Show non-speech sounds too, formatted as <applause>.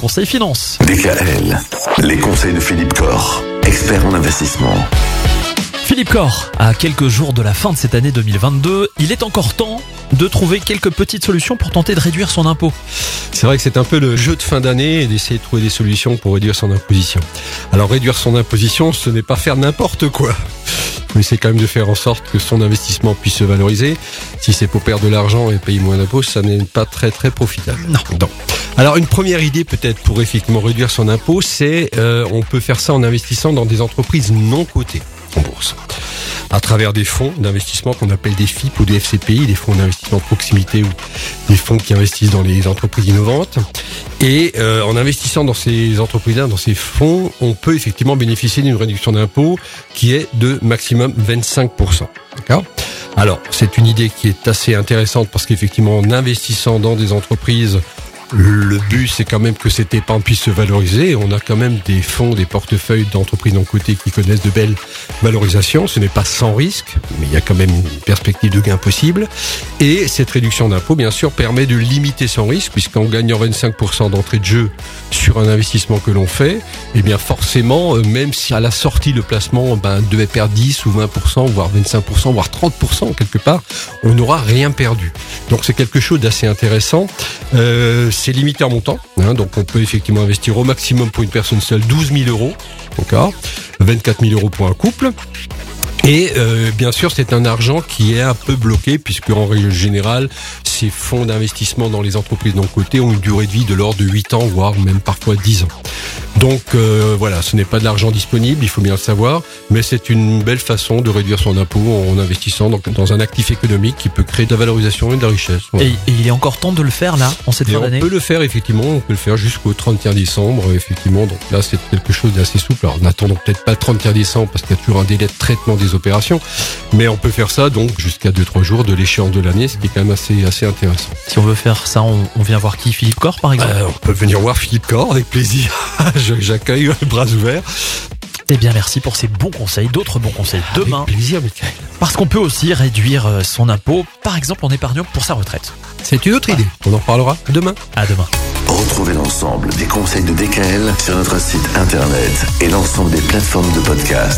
Conseil Finance. DKL, les conseils de Philippe Corr, expert en investissement. Philippe Corr, à quelques jours de la fin de cette année 2022, il est encore temps de trouver quelques petites solutions pour tenter de réduire son impôt. C'est vrai que c'est un peu le jeu de fin d'année et d'essayer de trouver des solutions pour réduire son imposition. Alors réduire son imposition, ce n'est pas faire n'importe quoi. Mais c'est quand même de faire en sorte que son investissement puisse se valoriser. Si c'est pour perdre de l'argent et payer moins d'impôts, ça n'est pas très très profitable. Non. Alors une première idée peut-être pour effectivement réduire son impôt, c'est euh, on peut faire ça en investissant dans des entreprises non cotées en bourse à travers des fonds d'investissement qu'on appelle des FIP ou des FCPI, des fonds d'investissement de proximité ou des fonds qui investissent dans les entreprises innovantes. Et euh, en investissant dans ces entreprises-là, dans ces fonds, on peut effectivement bénéficier d'une réduction d'impôt qui est de maximum 25%. D'accord? Alors, c'est une idée qui est assez intéressante parce qu'effectivement, en investissant dans des entreprises le but, c'est quand même que cette épargne puisse se valoriser. On a quand même des fonds, des portefeuilles d'entreprises non cotées qui connaissent de belles valorisations. Ce n'est pas sans risque, mais il y a quand même une perspective de gain possible. Et cette réduction d'impôt, bien sûr, permet de limiter son risque, puisqu'en gagnant 25% d'entrée de jeu sur un investissement que l'on fait, eh bien forcément, euh, même si à la sortie le placement ben, devait perdre 10 ou 20%, voire 25%, voire 30% quelque part, on n'aura rien perdu. Donc c'est quelque chose d'assez intéressant. Euh, c'est limité en montant, hein, donc on peut effectivement investir au maximum pour une personne seule 12 000 euros, d'accord? 24 000 euros pour un couple. Et euh, bien sûr, c'est un argent qui est un peu bloqué, puisque en règle générale, ces fonds d'investissement dans les entreprises non cotées ont une durée de vie de l'ordre de 8 ans, voire même parfois 10 ans. Donc euh, voilà, ce n'est pas de l'argent disponible, il faut bien le savoir, mais c'est une belle façon de réduire son impôt en investissant dans, dans un actif économique qui peut créer de la valorisation et de la richesse. Et, il est encore temps de le faire là, en cette fin d'année On peut le faire effectivement, on peut le faire jusqu'au 31 décembre, effectivement. Donc là, c'est quelque chose d'assez souple. Alors n'attendons peut-être pas le 31 décembre parce qu'il y a toujours un délai de traitement des opérations, mais on peut faire ça donc jusqu'à 2-3 jours de l'échéance de l'année, ce qui est quand même assez, assez intéressant. Si on veut faire ça, on, on vient voir qui? Philippe Corr par exemple? Euh, On peut venir voir Philippe Corr avec plaisir. <laughs> J'accueille bras ouverts. Eh bien, merci pour ces bons conseils. D'autres bons conseils demain. Avec plaisir, Michael. Parce qu'on peut aussi réduire euh, son impôt, par exemple en épargnant pour sa retraite. C'est une autre idée. On en reparlera demain. À demain. Retrouvez l'ensemble des conseils de DKL sur notre site internet et l'ensemble des plateformes de podcast.